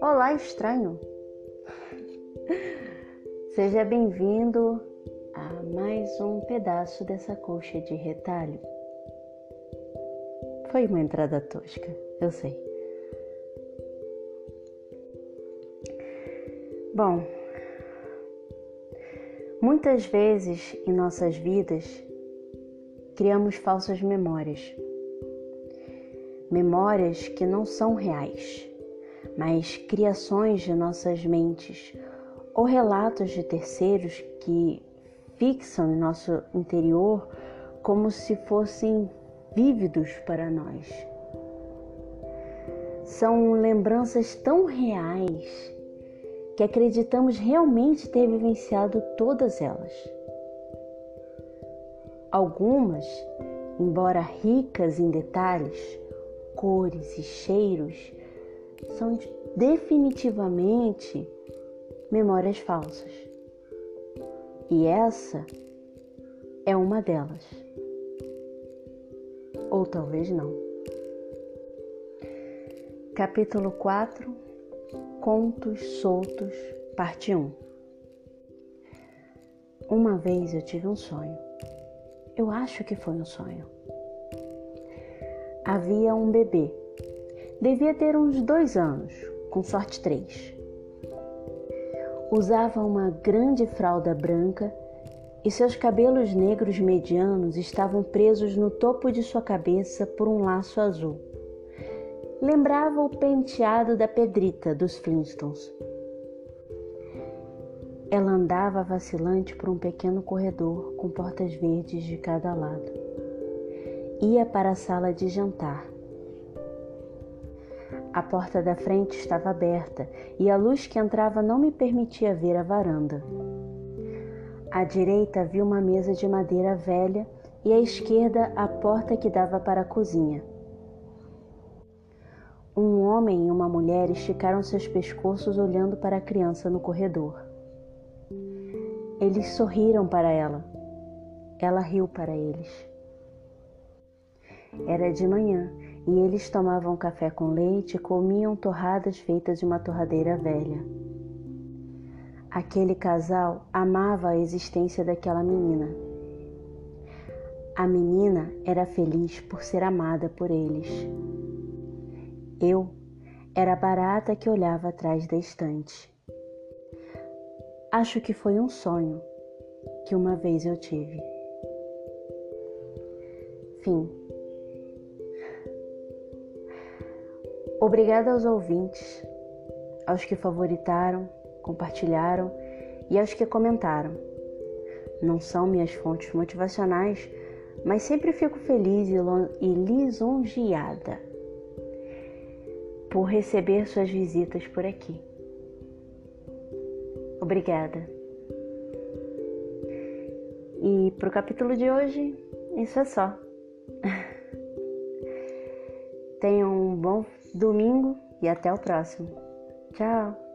Olá, estranho! Seja bem-vindo a mais um pedaço dessa coxa de retalho. Foi uma entrada tosca, eu sei. Bom, muitas vezes em nossas vidas criamos falsas memórias. Memórias que não são reais, mas criações de nossas mentes ou relatos de terceiros que fixam em nosso interior como se fossem vívidos para nós. São lembranças tão reais que acreditamos realmente ter vivenciado todas elas. Algumas, embora ricas em detalhes, cores e cheiros, são definitivamente memórias falsas. E essa é uma delas. Ou talvez não. Capítulo 4 Contos Soltos, Parte 1 Uma vez eu tive um sonho. Eu acho que foi um sonho. Havia um bebê. Devia ter uns dois anos, com sorte três. Usava uma grande fralda branca e seus cabelos negros medianos estavam presos no topo de sua cabeça por um laço azul. Lembrava o penteado da Pedrita dos Flintstones. Ela andava vacilante por um pequeno corredor com portas verdes de cada lado. Ia para a sala de jantar. A porta da frente estava aberta e a luz que entrava não me permitia ver a varanda. À direita havia uma mesa de madeira velha e à esquerda a porta que dava para a cozinha. Um homem e uma mulher esticaram seus pescoços olhando para a criança no corredor. Eles sorriram para ela. Ela riu para eles. Era de manhã e eles tomavam café com leite e comiam torradas feitas de uma torradeira velha. Aquele casal amava a existência daquela menina. A menina era feliz por ser amada por eles. Eu era a barata que olhava atrás da estante. Acho que foi um sonho que uma vez eu tive. Fim. Obrigada aos ouvintes, aos que favoritaram, compartilharam e aos que comentaram. Não são minhas fontes motivacionais, mas sempre fico feliz e lisonjeada por receber suas visitas por aqui. Obrigada. E para o capítulo de hoje, isso é só. Tenham um bom domingo e até o próximo. Tchau!